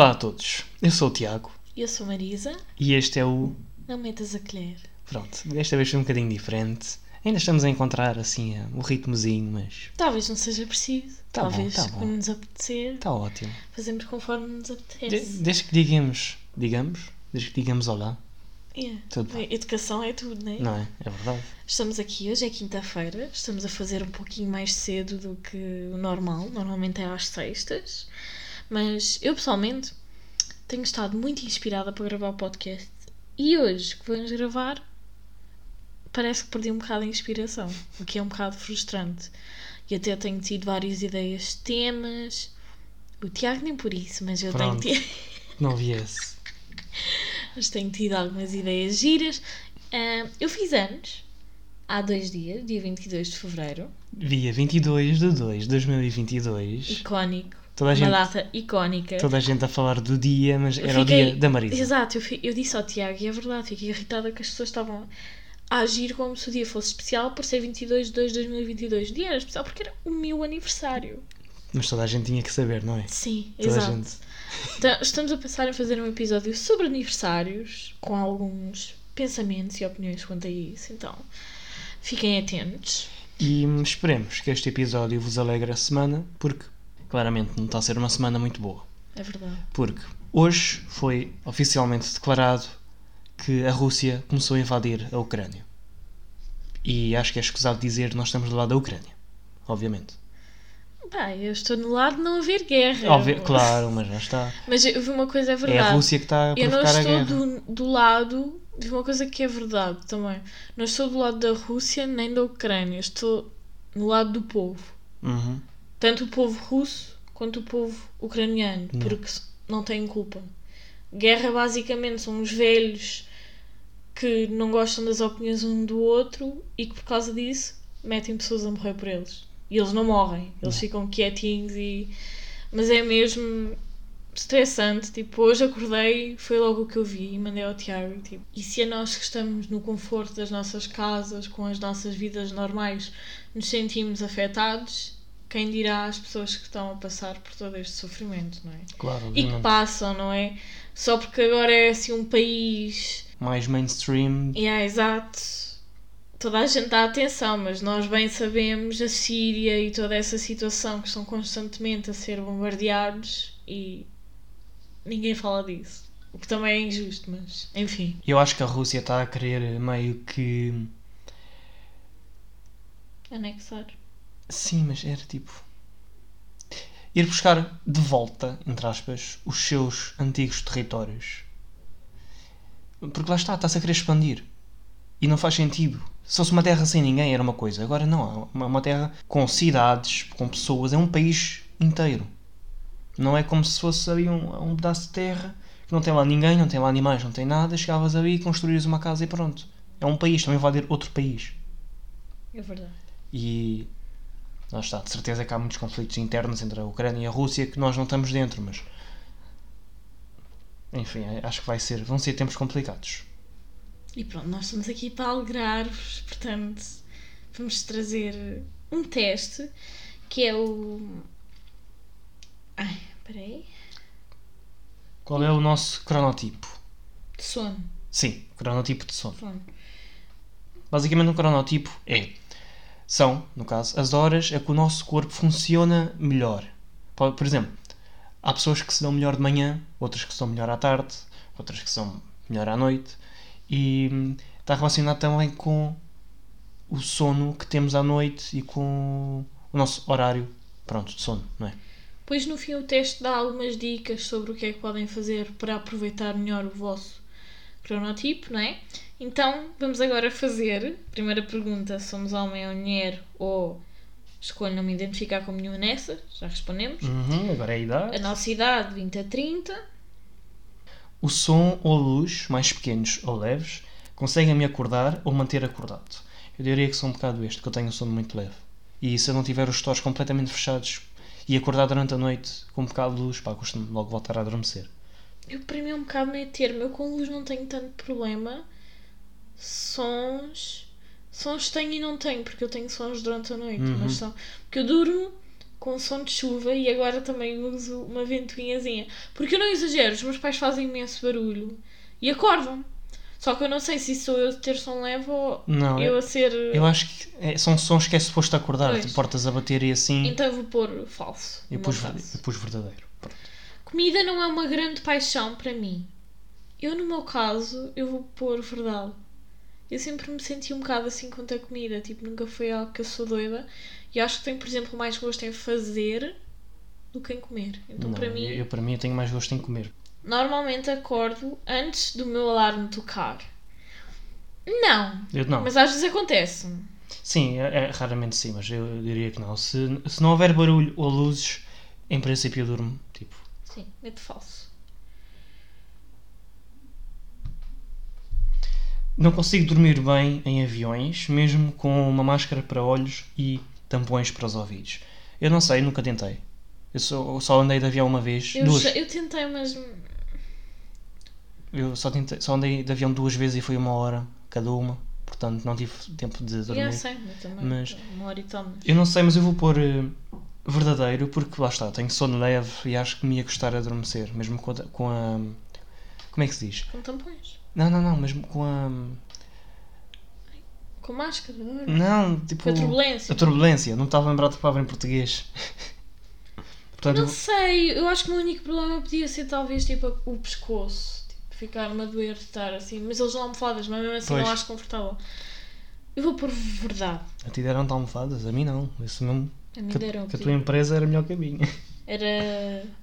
Olá a todos, eu sou o Tiago Eu sou Marisa, e este é o. não metas a colher. Pronto, desta vez foi um bocadinho diferente. Ainda estamos a encontrar assim eh, o ritmozinho, mas Talvez não seja preciso, Tá bom, talvez tá bom. quando nos apetecer, está ótimo. fazemos conforme nos De- apetece. desde que digamos, digamos, desde que digamos olá, Yeah. tudo bem. Educação é tudo, né? Não é? É verdade. Estamos aqui, hoje é quinta-feira, estamos a fazer um pouquinho mais cedo do que o normal, normalmente é às sextas, mas eu pessoalmente tenho estado muito inspirada para gravar o podcast e hoje que vamos gravar parece que perdi um bocado a inspiração, o que é um bocado frustrante. E até tenho tido várias ideias de temas, o Tiago nem por isso, mas eu tenho Pronto. tido. Não vi esse. mas tenho tido algumas ideias giras. Ah, eu fiz anos há dois dias, dia 22 de fevereiro. Dia 22 de 2 de 2022. Icónico. Toda a uma gente, data icónica. toda a gente a falar do dia, mas Eu era fiquei- o dia da Marisa. Exato, eu, eu disse ao Tiago, e é verdade, fiquei irritada que as pessoas estavam a agir como se o dia fosse especial por ser 22 de 2 de 2022. O dia era especial porque era o meu aniversário. Mas toda a gente tinha que saber, não é? Sim, Toda a exato. gente. Então, estamos a pensar em fazer um episódio sobre aniversários, com alguns pensamentos e opiniões quanto a isso. Então, fiquem atentos. E esperemos que este episódio vos alegre a semana, porque claramente não está a ser uma semana muito boa. É verdade. Porque hoje foi oficialmente declarado que a Rússia começou a invadir a Ucrânia. E acho que é escusado dizer que nós estamos do lado da Ucrânia. Obviamente. Pá, eu estou no lado de não haver guerra. Óbvio, claro, mas já está. Mas eu vi uma coisa, é É verdade. a Rússia que está a Eu não provocar a estou guerra. do, do lado de uma coisa que é verdade também. Não estou do lado da Rússia nem da Ucrânia. Estou no lado do povo. Uhum. Tanto o povo russo quanto o povo ucraniano. Não. Porque não têm culpa. Guerra basicamente são os velhos que não gostam das opiniões um do outro e que por causa disso metem pessoas a morrer por eles. E eles não morrem. Eles Não. ficam quietinhos e. Mas é mesmo estressante. Tipo, hoje acordei, foi logo o que eu vi e mandei ao Tiago. Tipo, e se a nós que estamos no conforto das nossas casas, com as nossas vidas normais, nos sentimos afetados, quem dirá as pessoas que estão a passar por todo este sofrimento, não é? Claro, E que obviamente. passam, não é? Só porque agora é assim um país. Mais mainstream. É exato. Toda a gente dá atenção, mas nós bem sabemos a Síria e toda essa situação que estão constantemente a ser bombardeados e ninguém fala disso. O que também é injusto, mas enfim. Eu acho que a Rússia está a querer meio que. Anexar. Sim, mas era tipo. Ir buscar de volta, entre aspas, os seus antigos territórios. Porque lá está, está-se a querer expandir. E não faz sentido. Se fosse uma terra sem ninguém era uma coisa. Agora não, é uma, terra com cidades, com pessoas, é um país inteiro. Não é como se fosse ali um, um pedaço de terra que não tem lá ninguém, não tem lá animais, não tem nada. Chegavas ali construías uma casa e pronto. É um país, estão a invadir outro país. É verdade. E lá está, de certeza que há muitos conflitos internos entre a Ucrânia e a Rússia que nós não estamos dentro, mas enfim, acho que vai ser, vão ser tempos complicados. E pronto, nós estamos aqui para alegrar-vos, portanto, vamos trazer um teste que é o. Ai, peraí. Qual é o nosso cronotipo? De sono. Sim, cronotipo de sono. Sono. Basicamente, um cronotipo é são, no caso, as horas a que o nosso corpo funciona melhor. Por, exemplo, há pessoas que se dão melhor de manhã, outras que se dão melhor à tarde, outras que se dão melhor à noite, e está relacionado também com o sono que temos à noite e com o nosso horário, pronto, de sono, não é? Pois no fim o teste dá algumas dicas sobre o que é que podem fazer para aproveitar melhor o vosso cronotipo, não é? Então vamos agora fazer. Primeira pergunta: somos homem ou mulher? Ou escolho não me identificar com nenhuma nessas? Já respondemos. Uhum, agora é a A idade. nossa idade, 20 a 30. O som ou luz, mais pequenos ou leves, conseguem me acordar ou manter acordado. Eu diria que sou um bocado este, que eu tenho um sono muito leve. E se eu não tiver os stores completamente fechados e acordar durante a noite com um bocado de luz, pá, costumo logo voltar a adormecer. Eu para mim é um bocado meio termo. Eu com luz não tenho tanto problema. Sons. Sons tenho e não tenho, porque eu tenho sons durante a noite. Uhum. Mas são. Porque eu durmo com som de chuva e agora também uso uma ventoinhazinha. Porque eu não exagero, os meus pais fazem imenso barulho e acordam. Só que eu não sei se sou eu a ter som leve ou Não, eu a ser. eu acho que é- são sons que é suposto acordar, Pois. tipo, portas a bater e assim. Então eu vou pôr falso. e pus, eu pus verdadeiro. Pronto. Comida não é uma grande paixão para mim. Eu, no meu caso, eu vou pôr verdade. Eu sempre me senti um bocado assim quanto a comida. Tipo, nunca foi algo que eu sou doida. E acho que tenho, por exemplo, mais gosto em fazer do que em comer. Então, Não, para mim, eu, para mim, eu tenho mais gosto em comer. normalmente acordo antes do meu alarme tocar. Não, Eu não. mas às vezes acontece. Sim, é, é raramente sim, mas eu, diria que não. Se, se não houver barulho ou luzes, em princípio eu durmo. Tipo, Sim, meto falso. Não consigo dormir bem em aviões, mesmo com uma máscara para olhos e tampões para os ouvidos. Eu não sei, nunca tentei. Eu só, eu só andei de avião uma vez, Eu, duas. já- eu tentei, mas Eu só, tentei, só andei de avião duas vezes e foi uma hora cada uma. Portanto, não tive tempo de dormir. já sei, eu também. Mas- Uma hora e tal, mas- Eu não sei, mas eu vou pôr eh, verdadeiro porque lá está, tenho sono leve e acho que me ia gostar de adormecer, mesmo com a, com a. Como é que se diz? Com tampões. Não, não, não, mesmo com a. Com máscara, não? Não, tipo. Com a turbulência. A turbulência, não estava a lembrar da palavra em português. Portanto, Não eu- sei, eu acho que o meu único problema podia ser talvez tipo o pescoço. Tipo, ficar-me a doer de estar assim. Mas eles dão almofadas, mas mesmo assim Pois. não acho confortável. Eu vou por verdade. a ti deram almofadas, a mim não. Isso mesmo. A mim Que, deram. que a tua empresa era melhor que a minha. Era.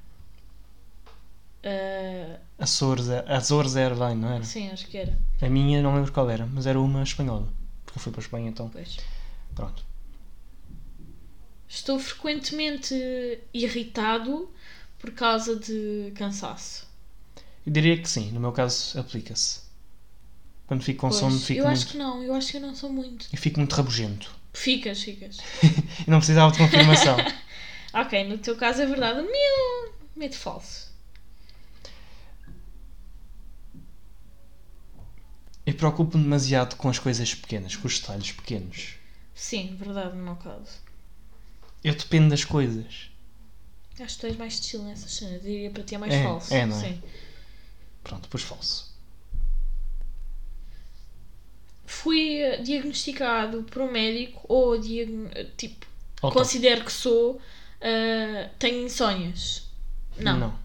ah, Açores, Azores Airline, não era? sim, acho que era. A minha não lembro qual era, mas era uma espanhola. Porque eu fui para a Espanha então. Pois. Pronto. Estou frequentemente irritado por causa de cansaço. Eu diria que sim, no meu caso aplica-se. Quando fico com Pois, sono, fico eu muito. acho que não, eu acho que eu não sou muito. Eu fico muito rabugento. Ficas, ficas. Não precisava de confirmação. ok, no teu caso é verdade. O meu, medo falso. Preocupo-me demasiado com as coisas pequenas, com os detalhes pequenos. Sim, verdade no meu caso. Eu dependo das coisas. Acho que tu és mais estilo nessas cenas. Diria para ti é mais É, falso. é, não é? Sim. Pronto, depois falso. Fui eh, diagnosticado por um médico ou diagn... eh, tipo, considero que sou. eh, tenho insónias. Não. Não.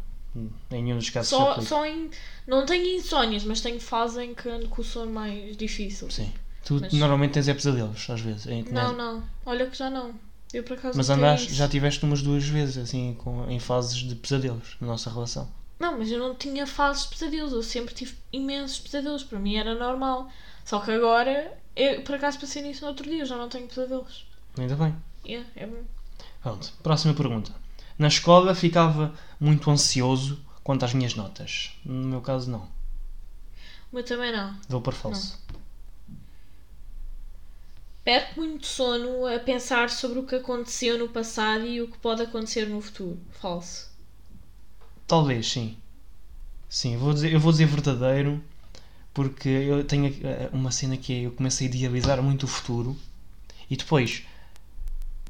Em nenhum dos casos Só, só em. Não tenho insónias, mas tenho fases em que ando com o sono mais difícil. Sim. Tu Mas- normalmente tens é pesadelos, às vezes. em- Não, não. Olha que já não. Eu por acaso Mas andaste, já tiveste umas duas vezes, assim, com, em fases de pesadelos na nossa relação. Não, mas eu não tinha fases de pesadelos. Eu sempre tive imensos pesadelos. Para mim era normal. Só que agora, eu por acaso passei nisso no outro dia. Eu já não tenho pesadelos. Ainda bem. Yeah, é bom. Pronto, próxima pergunta. Na escola ficava muito ansioso quanto às minhas notas. No meu caso, não. O meu também não. Vou por falso. Perco muito sono a pensar sobre o que aconteceu no passado e o que pode acontecer no futuro. Falso. Talvez, sim. Sim, vou dizer, eu vou dizer verdadeiro porque eu tenho eh, uma cena que é eu comecei a idealizar muito o futuro e depois,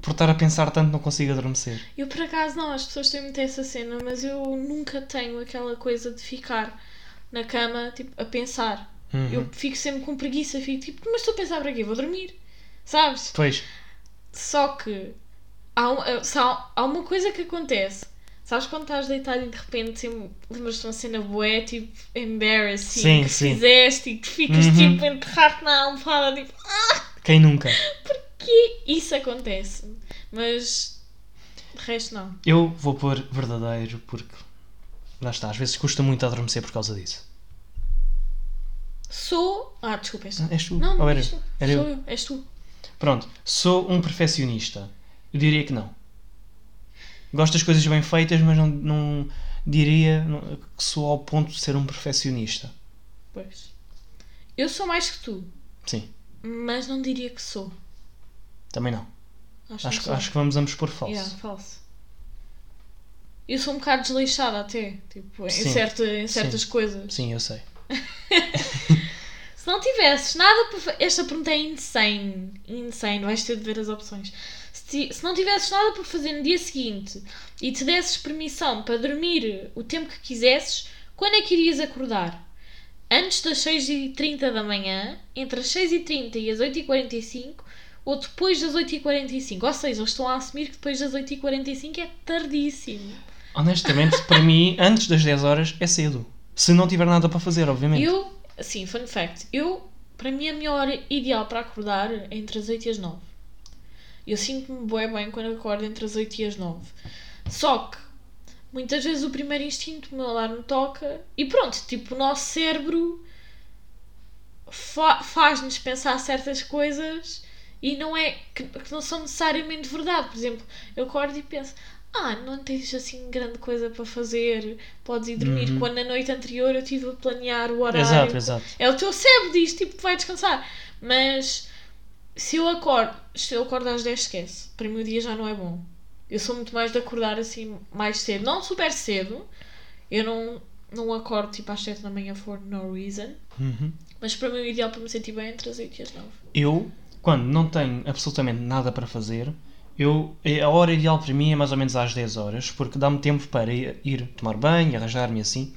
por estar a pensar tanto, não consigo adormecer. Eu por acaso não, as pessoas têm muito essa cena, mas eu nunca tenho aquela coisa de ficar na cama tipo, a pensar. Uhum. Eu fico sempre com preguiça, fico tipo, mas estou a pensar para quê? Vou dormir. Sabes? Pois, Só que há, um- eh, há, há uma coisa que acontece. Sabes quando estás deitado e de repente lembras-te de uma cena bué, tipo, embarrassing, Sim, que sim. fizeste e que ficas Uhum. tipo a enterrar-te na almofada, tipo, quem nunca? Que isso acontece. Mas de resto não. Eu vou pôr verdadeiro porque lá está, às vezes custa muito adormecer por causa disso. Sou. Ah, desculpa, és tu. És tu? Não, não era és tu. Era Sou eu? eu, és tu. Pronto, sou um perfeccionista. Eu diria que não. Gosto das coisas bem feitas, mas não, não diria que sou ao ponto de ser um perfeccionista. Pois. Eu sou mais que tu, Sim, mas não diria que sou. Também não. Acho, Acho, que acho que vamos ambos pôr falso. Yeah, falso. Eu sou um bocado desleixada até, tipo, em, Sim. certa, em certas coisas. Sim, eu sei. Se não tivesses nada para Esta pergunta é insane. Insane. Vais ter de ver as opções. Se ti- se não tivesses nada para fazer no dia seguinte e te desses permissão para dormir o tempo que quisesses, quando é que irias acordar? Antes das 6h30 da manhã, entre as 6h30 e as 8h45, ou depois das 8h45? Ou seja, eles estão a assumir que depois das 8h45 é tardíssimo. Honestamente, para mim, antes das 10 horas é cedo. Se não tiver nada para fazer, obviamente. Eu, assim, fun fact, eu, para mim a minha hora ideal para acordar é entre as 8 e as 9. Eu sinto-me bué bem quando acordo entre as 8 e as 9. Só que, muitas vezes o primeiro instinto, o meu alarme toca e pronto, tipo, o nosso cérebro fa- faz-nos pensar certas coisas e não é, que, que não são necessariamente verdade. Por exemplo, eu acordo e penso, ah, não tens assim grande coisa para fazer, podes ir dormir. Uhum. Quando na noite anterior eu estive a planear o horário. Exato, exato. É o teu cérebro diz, tipo, vai descansar. Mas se eu acordo, se eu acordo às 10, esquece. Para mim o dia já não é bom. Eu sou muito mais de acordar assim mais cedo. Não super cedo. Eu não, não acordo tipo às 7 da manhã for no reason. Uhum. Mas para mim o ideal para me sentir bem é entre as 8 e as 9. Eu, quando não tenho absolutamente nada para fazer, eu, a hora ideal para mim é mais ou menos às 10 horas, porque dá-me tempo para ir, tomar banho, arranjar-me assim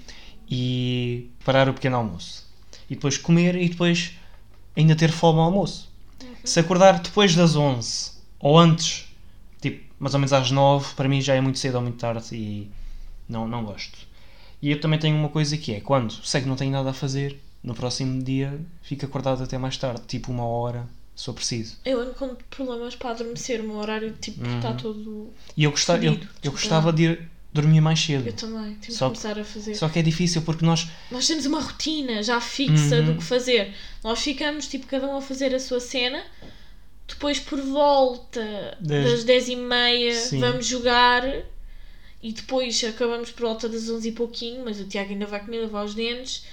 e parar o pequeno almoço. E depois comer e depois ainda ter fome ao almoço. Se acordar depois das 11 ou antes, tipo mais ou menos às 9, para mim já é muito cedo ou muito tarde e não, não gosto. E eu também tenho uma coisa que é, quando sei que não tenho nada a fazer, no próximo dia fico acordado até mais tarde, tipo uma hora, se eu preciso. Eu ando com problemas para adormecer. O meu horário tipo está todo. E eu, gosta, eu, eu desculpa gostava de ir dormir mais cedo. Eu também. Tenho Só que começar a fazer. Só que é difícil porque nós. Nós temos uma rotina já fixa Uhum. do que fazer. Nós ficamos, tipo, cada um a fazer a sua cena. Depois, por volta Das- das 10 e meia, Sim. vamos jogar. E depois acabamos por volta das 11 e pouquinho. Mas o Tiago ainda vai comer, lavar os dentes.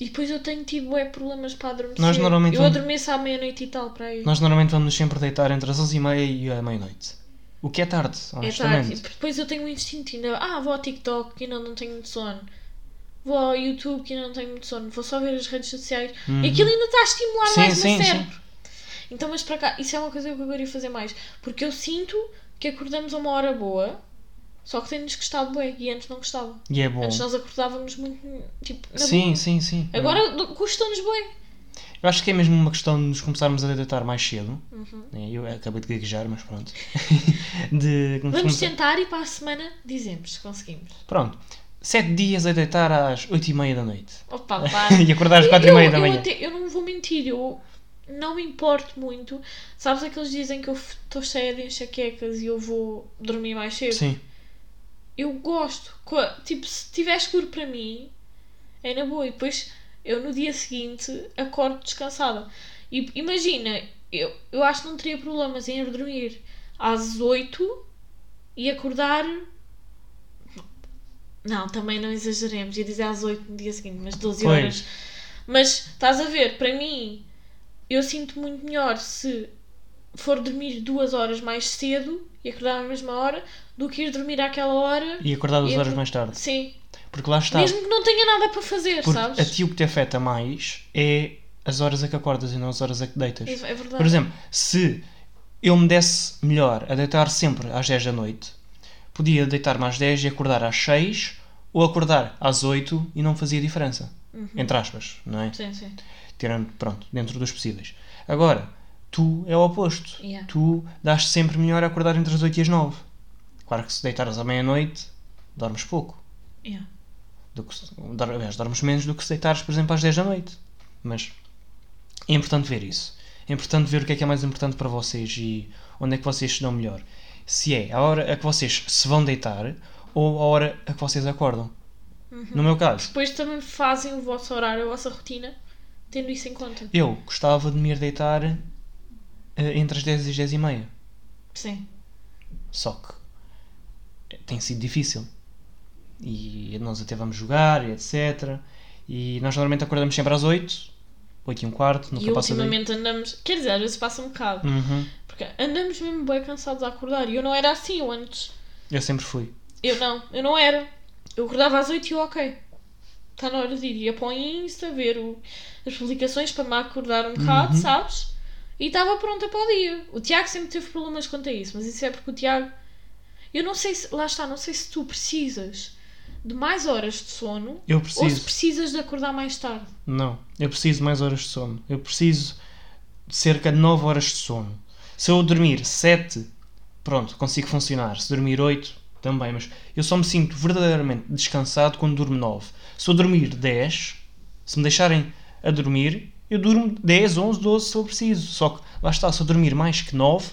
E depois eu tenho tido é, problemas para adormecer. Nós normalmente eu vamos- adormeço à meia-noite e tal para aí. Nós normalmente vamos sempre deitar entre as 11h30 e a meia-noite. O que é tarde, É honestamente. tarde. Porque depois eu tenho um instinto ainda. Ah, vou ao TikTok que ainda não tenho muito sono. Vou ao YouTube que ainda não tenho muito sono. Vou só ver as redes sociais. Uhum. E aquilo ainda está a estimular Sim, mais sim, o meu sim. cérebro. Então, mas para cá, isso é uma coisa que eu queria fazer mais. Porque eu sinto que acordamos a uma hora boa, só que tem-nos gostado bem. E antes não gostava. E é bom. Antes nós acordávamos muito, tipo, Sim, boa. sim, sim. Agora custa-nos bem. Eu acho que é mesmo uma questão de nos começarmos a deitar mais cedo. Uhum. né? Eu acabei de gaguejar, mas pronto. de Vamos começar- tentar e para a semana dizemos se conseguimos. Pronto. Sete dias a deitar às 8h30 da noite. Opa, pá. e acordar às Eu- 4h30 da eu manhã. até- eu não vou mentir, eu não me importo muito. Sabes aqueles dizem que eu estou cheia de enxaquecas e eu vou dormir mais cedo? Sim. Eu gosto. Tipo, se tiver escuro para mim, é na boa. E depois eu no dia seguinte acordo descansada. E imagina, eu, eu acho que não teria problemas em ir dormir às 8 e acordar. Não, também não exageremos. Ia dizer às 8 no dia seguinte, mas 12 Pois. horas. Mas estás a ver, para mim, eu sinto muito melhor se for dormir duas horas mais cedo e acordar à mesma hora do que ir dormir àquela hora. E acordar duas E horas mais tarde. Sim. Porque lá está. Mesmo que não tenha nada para fazer, Porque sabes? a ti o que te afeta mais é as horas a que acordas e não as horas a que deitas. É, é verdade. Por exemplo, se eu me desse melhor a deitar sempre às 10 da noite, podia deitar-me às 10 e acordar às 6 ou acordar às 8 e não fazia diferença. Uhum. Entre aspas, não é? Sim, sim. Tirando, pronto, dentro dos possíveis. Agora, tu é o oposto. Yeah. Tu dás sempre melhor a acordar entre as 8 e as 9. Claro que se deitares à meia-noite, dormes pouco. Yeah. Do que, aliás, dormes menos do que se deitares, por exemplo, às 10 da noite. Mas é importante ver isso. É importante ver o que é que é mais importante para vocês e onde é que vocês se dão melhor. Se é a hora a que vocês se vão deitar ou a hora a que vocês acordam. No meu caso, Depois também fazem o vosso horário, a vossa rotina, tendo isso em conta. eu gostava de me ir deitar entre as 10 e as 10 e meia. Sim. Só que tem sido difícil. E nós até vamos jogar e etc. E nós normalmente acordamos sempre às 8, 8 e um quarto, nunca e passa daí. ultimamente andamos. Quer dizer, às vezes passa um bocado. Uhum. Porque andamos mesmo bem cansados a acordar. E eu não era assim eu antes. Eu sempre fui. Eu não, eu não era. Eu acordava às 8 e eu, ok. Está na hora de ir. Ia para o Insta ver o- as publicações para me acordar um bocado, Uhum. sabes? E estava pronta para o dia. O Tiago sempre teve problemas quanto a isso, mas isso é porque o Tiago. Eu não sei se. Lá está, não sei se tu precisas de mais horas de sono Eu ou se preciso. precisas de acordar mais tarde. Não, eu preciso de mais horas de sono. Eu preciso de cerca de 9 horas de sono. Se eu dormir 7, pronto, consigo funcionar. Se dormir 8, também. Mas eu só me sinto verdadeiramente descansado quando durmo 9. Se eu dormir 10, se me deixarem a dormir, eu durmo 10, 11, 12 se eu preciso. Só que lá está, se eu dormir mais que 9,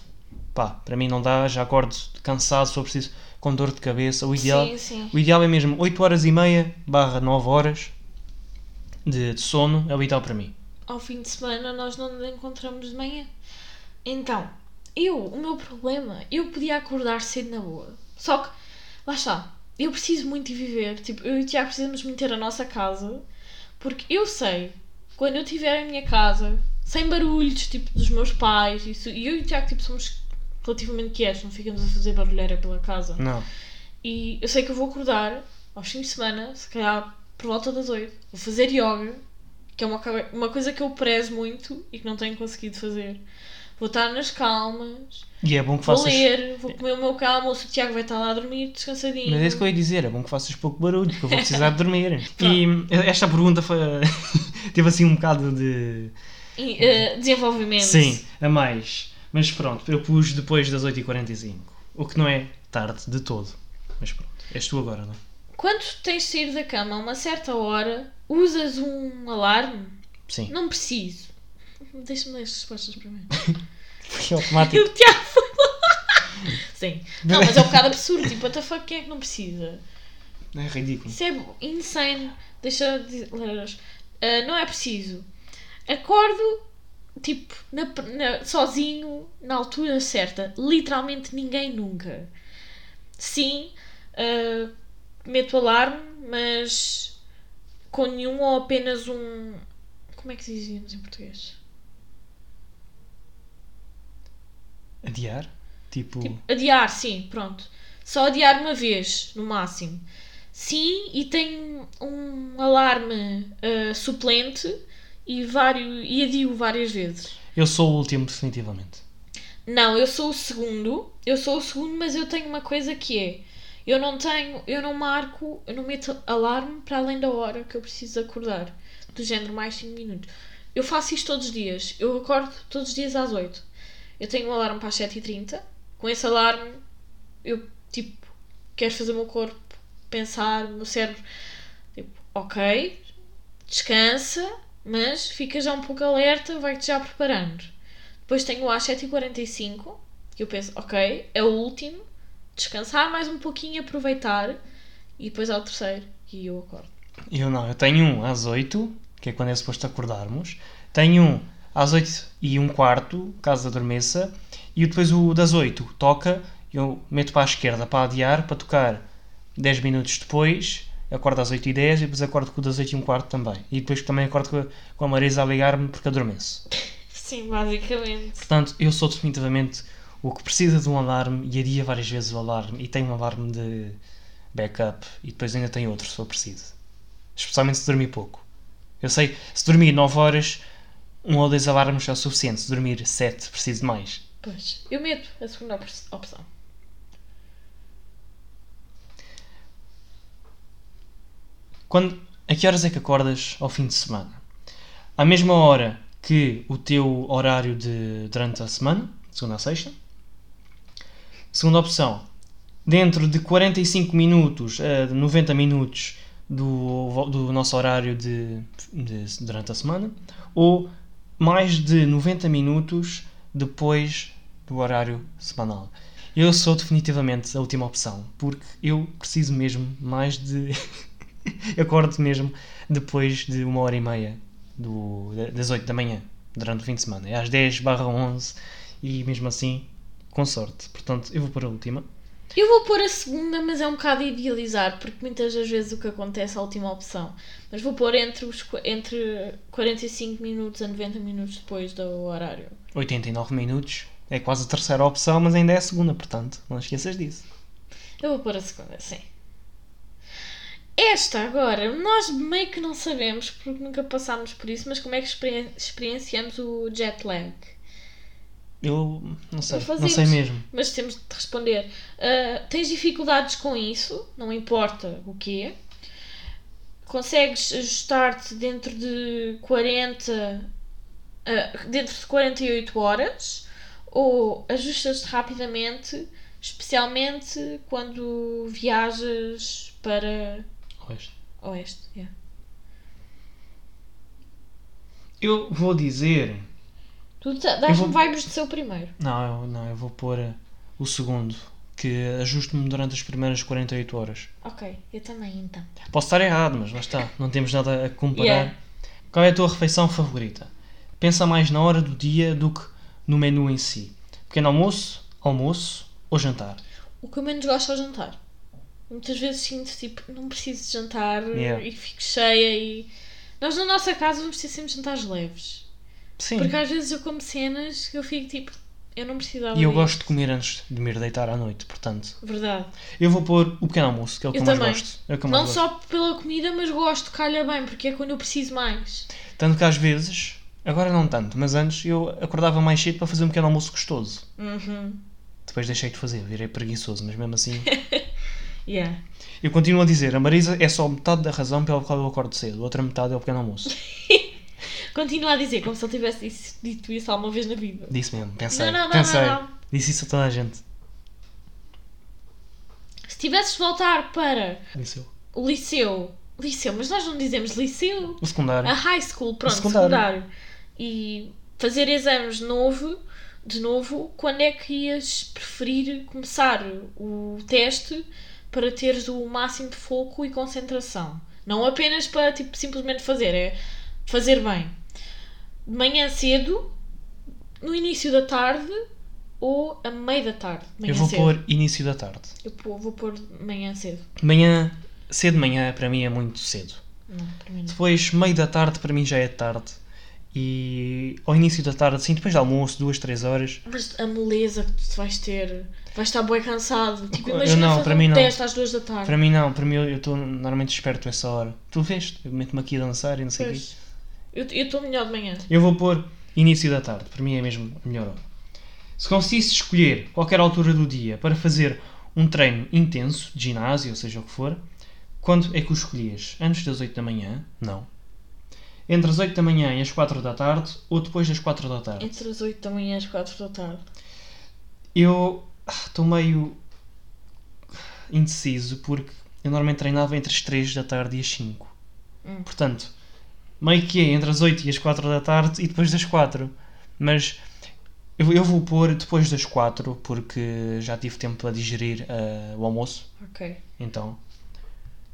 pá, para mim não dá, já acordo cansado se eu preciso, com dor de cabeça. O ideal, Sim, sim. o ideal é mesmo 8 horas e meia barra 9 horas de, de sono, é o ideal para mim. Ao fim de semana nós não nos encontramos de manhã. Então, eu, o meu problema, eu podia acordar cedo na boa. Só que, lá está, eu preciso muito de viver. Tipo, eu e o Tiago precisamos muito ter a nossa casa. Porque eu sei, quando eu tiver a minha casa, sem barulhos, tipo, dos meus pais, isso, e eu e o Tiago, tipo, somos relativamente quietos, não ficamos a fazer barulheira pela casa. Não. E eu sei que eu vou acordar aos fins de semana, se calhar por volta das 8. Vou fazer yoga, que é uma, uma coisa que eu prezo muito e que não tenho conseguido fazer. Vou estar nas calmas, E é bom que vou faças. ler, vou comer o meu calmo, o Tiago vai estar lá a dormir descansadinho. Mas é isso que eu ia dizer, é bom que faças pouco barulho, porque eu vou precisar de dormir. e esta pergunta foi. Teve assim um bocado de. E, eh, desenvolvimento. Sim, a mais. Mas pronto, eu pus depois das 8h45. O que não é tarde de todo. Mas pronto, és tu agora, não é? Quando tens de sair da cama a uma certa hora, usas um alarme? Sim. Não preciso. Deixa-me ler as respostas mim. Foi E automático. foi lá. Sim. Não, mas é um bocado absurdo. Tipo, what the fuck, quem é que não precisa? É ridículo. Isso é insane. Deixa eu dizer. ler as- Ah, não é preciso. Acordo, tipo, na- na- sozinho, na altura certa. Literalmente ninguém nunca. Sim, ah, meto alarme, mas com nenhum ou apenas um. Como é que dizíamos em português? Adiar? Tipo. Tipo, adiar, sim, pronto. Só adiar uma vez, no máximo. Sim, e tenho um alarme ah, suplente e, vários, e adio várias vezes. Eu sou o último, definitivamente. Não, eu sou o segundo. Eu sou o segundo, mas eu tenho uma coisa que é. Eu não tenho, eu não marco, eu não meto alarme para além da hora que eu preciso acordar. Do género mais 5 minutos. Eu faço isto todos os dias. Eu acordo todos os dias às 8. Eu tenho um alarme para as 7h30. Com esse alarme, eu, tipo, quero fazer o meu corpo pensar, o meu cérebro, tipo, ok, descansa, mas fica já um pouco alerta, vai-te já preparando. Depois tenho às 7h45, que eu penso, ok, é o último, descansar mais um pouquinho, aproveitar, e depois há o terceiro, e eu acordo. Eu não, eu tenho um às 8, que é quando é suposto acordarmos. Tenho um às 8 e um quarto, caso adormeça. E depois o das 8 toca, eu meto para a esquerda para adiar, para tocar 10 minutos depois. Acordo às 8 e 10 e depois acordo com o das 8 e um quarto também. E depois também acordo com a, Marisa a ligar-me porque adormeço. Sim, basicamente. Portanto, eu sou definitivamente o que precisa de um alarme e adia várias vezes o alarme. E tenho um alarme de backup e depois ainda tenho outro se for preciso. Especialmente se dormir pouco. Eu sei, se dormir 9 horas, um ou dois alarmes é o suficiente. Se dormir 7, preciso de mais. Pois, eu meto a segunda op- opção. Quando, a que horas é que acordas ao fim de semana? À mesma hora que o teu horário de, durante a semana, segunda a sexta. Segunda opção, dentro de 45 minutos a 90 minutos do, do nosso horário de, de- durante a semana, ou mais de 90 minutos depois do horário semanal. Eu sou definitivamente a última opção, porque eu preciso mesmo mais de. eu acordo mesmo depois de uma hora e meia do, das 8 da manhã, durante o fim de semana. É às 10 barra 11 e mesmo assim, com sorte. Portanto, eu vou para a última. Eu vou pôr a segunda, mas é um bocado idealizar, porque muitas das vezes o que acontece é a última opção. Mas vou pôr entre, os, entre 45 minutos a 90 minutos depois do horário. 89 minutos é quase a terceira opção, mas ainda é a segunda, portanto, não esqueças disso. Eu vou pôr a segunda, sim. Esta agora, nós meio que não sabemos, porque nunca passámos por isso, mas como é que experien- experienciamos o jet lag? Eu não sei, Para não sei mesmo. Mas temos de responder. Ah, tens dificuldades com isso, não importa o quê. Consegues ajustar-te dentro de 40. ah, dentro de 48 horas ou ajustas-te rapidamente, especialmente quando viajas para Oeste. oeste. yeah. Eu vou dizer. Tu dás-me vou- vibes de ser o primeiro. Não, eu, não, eu vou pôr uh, o segundo. Que ajuste-me durante as primeiras 48 horas. Ok, eu também então. Posso estar errado, mas lá está. Não temos nada a comparar. Yeah. Qual é a tua refeição favorita? Pensa mais na hora do dia do que no menu em si. Pequeno almoço, almoço ou jantar? O que eu menos gosto é o jantar. Muitas vezes sinto tipo, não preciso de jantar Yeah. e fico cheia e. Nós na nossa casa vamos ter sempre jantares leves. Sim. Porque às vezes eu como cenas que eu fico tipo, eu não precisava E eu gosto de comer antes de me ir deitar à noite, portanto. Verdade. Eu vou pôr o pequeno almoço, que é o que eu, Eu mais também. gosto. É que eu Não gosto. só pela comida, mas gosto, calha bem, porque é quando eu preciso mais. Tanto que às vezes, agora não tanto, mas antes eu acordava mais cedo para fazer um pequeno almoço gostoso. Uhum. Depois deixei de fazer, virei preguiçoso, mas mesmo assim. Yeah. eu continuo a dizer, a Marisa é só metade da razão pela qual eu acordo cedo, a outra metade é o pequeno almoço. Continua a dizer, como se ele tivesse dito isso alguma vez na vida. Disse mesmo, pensei. Não, não, não, pensei. não, não. Disse isso a toda a gente. Se tivesses de voltar para Disse eu. o liceu. Liceu, mas nós não dizemos liceu. O secundário. A high school, pronto, secundário. secundário. E fazer exames de novo, de novo, quando é que ias preferir começar o teste para teres o máximo de foco e concentração? Não apenas para tipo, simplesmente fazer, é fazer bem. De manhã cedo, no início da tarde ou a meio da tarde. Eu vou cedo. pôr início da tarde. Eu pô- vou pôr manhã cedo. Manhã, cedo de manhã, para mim é muito cedo. Não, para mim não. Depois, meio da tarde, para mim já é tarde. E ao início da tarde, assim, depois do almoço, duas, três horas, Mas a moleza que tu vais ter, vais estar bem cansado. Tipo, Eu imagina não, fazer para mim não. teste às duas da tarde. Para mim não, para mim eu estou normalmente esperto essa hora. Tu vês? Eu meto-me aqui a dançar e não sei o quê. Eu eu estou melhor de manhã. Eu vou pôr início da tarde, para mim é mesmo a melhor hora. Se conseguisse escolher qualquer altura do dia para fazer um treino intenso, de ginásio, ou seja o que for, quando é que o escolhias? Antes das 8 da manhã? Não. Entre as 8 da manhã e as 4 da tarde ou depois das 4 da tarde? Entre as 8 da manhã e as 4 da tarde. Eu ah, estou meio indeciso porque eu normalmente treinava entre as 3 da tarde e as 5. Hum. Portanto, meio que é entre as 8 e as 4 da tarde e depois das 4. Mas eu, eu vou pôr depois das 4 porque já tive tempo para digerir ah, o almoço. Ok. Então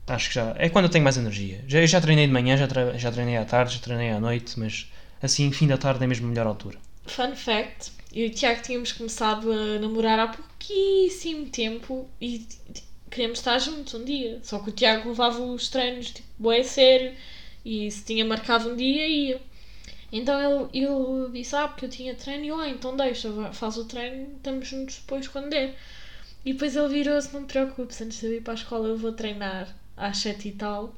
acho que já é quando eu tenho mais energia. Já, já treinei de manhã, já, já treinei à tarde, já treinei à noite, mas assim, fim da tarde é mesmo a melhor altura. Fun fact: eu e o Tiago tínhamos começado a namorar há pouquíssimo tempo e queríamos estar juntos um dia. Só que o Tiago levava os treinos tipo, bué a sério e se tinha marcado um dia ia. Então ele, ele disse: Ah, porque eu tinha treino e eu, ah, então deixa, faz o treino, estamos juntos depois quando der. E depois ele virou-se: Não te preocupes, antes de eu ir para a escola eu vou treinar às sete e tal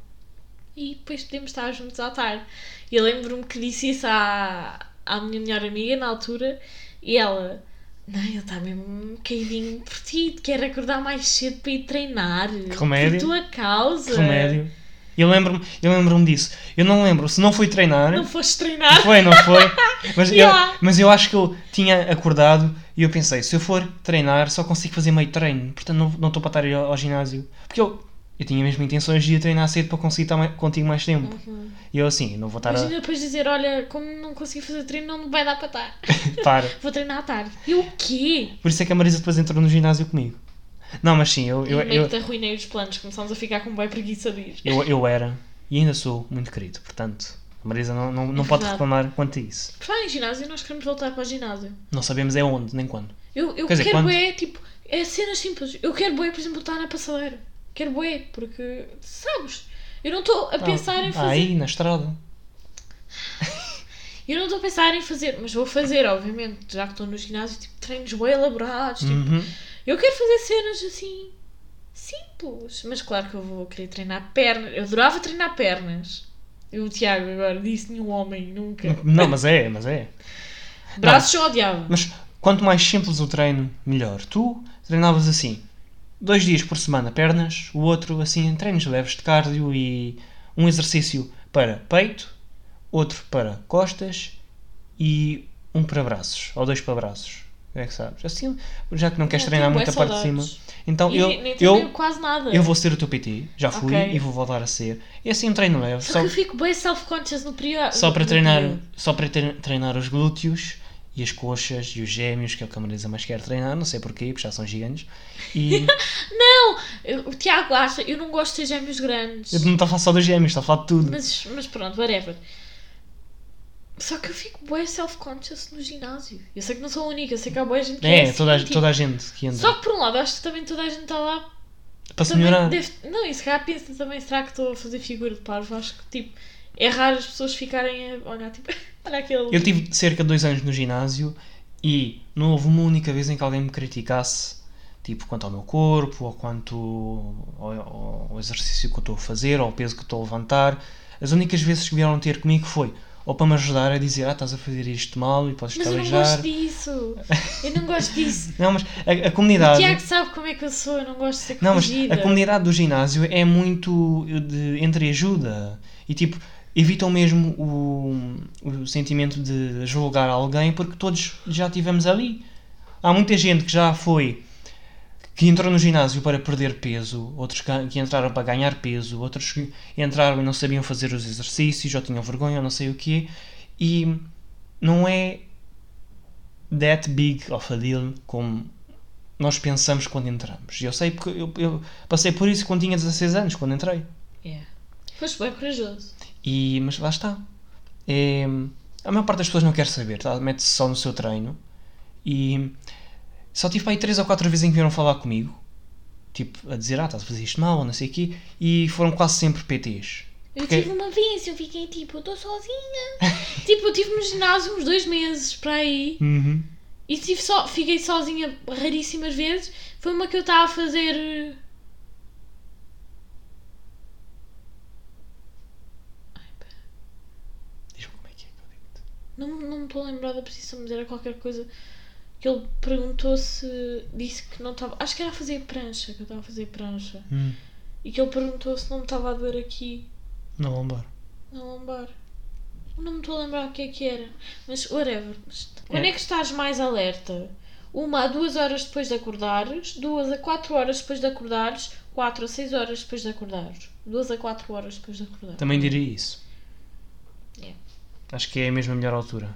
e depois podemos estar juntos à tarde. E eu lembro-me que disse isso à, à minha melhor amiga na altura e ela. Não, ele está mesmo caidinho por ti, quer acordar mais cedo para ir treinar. Que remédio. Por tua causa. Que remédio. Eu lembro-me eu lembro disso. Eu não lembro se não fui treinar. Não foste treinar. Foi, não foi? Mas, Yeah. eu, mas eu acho que eu tinha acordado e eu pensei, se eu for treinar, só consigo fazer meio treino. Portanto, não não estou para estar ao ginásio. Porque eu, eu tinha mesmo intenções de ir treinar cedo para conseguir estar contigo mais tempo. Uhum. E eu assim, não vou estar Mas a. depois dizer, olha, como não consegui fazer treino, não vai dar para estar. Para. Vou treinar à tarde. E o quê? Por isso é que a Marisa depois entrou no ginásio comigo. Não, mas sim, eu, eu, Eu, eu, arruinei os planos, começámos a ficar com bem preguiça de ir. eu, eu era e ainda sou muito querido. Portanto, a Marisa não, não, não É pode reclamar quanto a isso. Por falar em ginásio, nós queremos voltar para o ginásio. Não sabemos é onde, nem quando. Eu, eu Quer dizer, quero quando- bué, tipo, é cenas simples. Eu quero bué, por exemplo, estar na passadeira. Quero bué, porque, sabes, eu não estou a pensar em Ah, fazer. Aí, na estrada. Eu não estou a pensar em fazer, mas vou fazer, obviamente, já que estou no ginásio, tipo, treinos bem elaborados. Tipo, Uhum. eu quero fazer cenas assim, simples. Mas claro que eu vou querer treinar pernas. Eu adorava treinar pernas. Eu, o Tiago, agora, disse nenhum homem, nunca. Não, mas é, mas é. Braços eu odiava. Mas quanto mais simples o treino, melhor. Tu treinavas assim, dois dias por semana pernas, o outro assim treinos leves de cardio e um exercício para peito, outro para costas e um para braços, ou dois para braços. É que sabes? Assim, já que não queres Eu treinar tenho muito a bué parte de cima. Então E eu, eu, quase nada. eu vou ser o teu PT, já fui Ok. e vou voltar a ser. E assim um treino leve, Só, só, que eu fico bem self-conscious no período. só para treinar, período. só para tre- treinar os glúteos e as coxas e os gêmeos, que é o que a Marisa mais quer treinar, não sei porquê, porque já são gigantes. E Eu- O Tiago acha, eu não gosto de ter gêmeos grandes. eu não estou a falar só dos gêmeos, estou a falar de tudo. Mas, mas pronto, whatever. Só que eu fico bem self-conscious no ginásio. Eu sei que não sou a única, eu sei que há boa gente que é, É, assim, toda, a, tipo, toda a gente que entra. Só que por um lado, acho que também toda a gente está lá para se melhorar. deve- Não, e se calhar pensa também, será que estou a fazer figura de parvo? Acho que tipo, é raro as pessoas ficarem a olhar tipo, olha aquele. Eu tive cerca de dois anos no ginásio e não houve uma única vez em que alguém me criticasse, tipo, quanto ao meu corpo, ou quanto ao, ao- exercício que eu estou a fazer, ou ao peso que estou a levantar. As únicas vezes que vieram ter comigo foi ou para me ajudar a dizer, ah, estás a fazer isto mal e podes Mas eu não gosto disso. Eu não gosto disso. Não, mas a, a O comunidade. Tiago sabe como é que eu sou, eu não gosto de ser Não, mas corrigida. a comunidade do ginásio é muito de entreajuda e tipo evitam mesmo o, o sentimento de julgar alguém porque todos já estivemos ali. Há muita gente que já foi que entrou no ginásio para perder peso, outros que entraram para ganhar peso, outros que entraram e não sabiam fazer os exercícios, ou tinham vergonha, ou não sei o quê, e não é that big of a deal como nós pensamos quando entramos. Eu sei porque eu, eu passei por isso quando tinha 16 anos, quando entrei. Yeah. Foste bem corajoso. E, mas lá está. É, a maior parte das pessoas não quer saber, tá? mete-se só no seu treino. E só tive para aí 3 ou 4 vezes em que vieram falar comigo, tipo, a dizer, ah, estás a fazer isto mal, ou não sei o quê, e foram quase sempre PTs. Eu Porque- tive uma vez, eu fiquei tipo, eu estou sozinha. tipo, eu estive no ginásio uns dois meses para aí. Uhum. E tive só, fiquei sozinha raríssimas vezes. Foi uma que eu estava a fazer. Diz-me como é que é que eu digo. Não, não me estou a lembrar da precisão, mas era qualquer coisa que ele perguntou se. Disse que não estava. Acho que era a fazer prancha, que eu estava a fazer prancha. Hum, E que ele perguntou se não me estava a doer aqui não, lombar. na lombar. Não me estou a lembrar o que é que era. Mas whatever. Mas Quando é. É. que estás mais alerta? Uma a duas horas depois de acordares, duas a quatro horas depois de acordares, quatro a seis horas depois de acordares. Duas a quatro horas depois de acordares. Também diria isso. Acho que é a mesma melhor altura.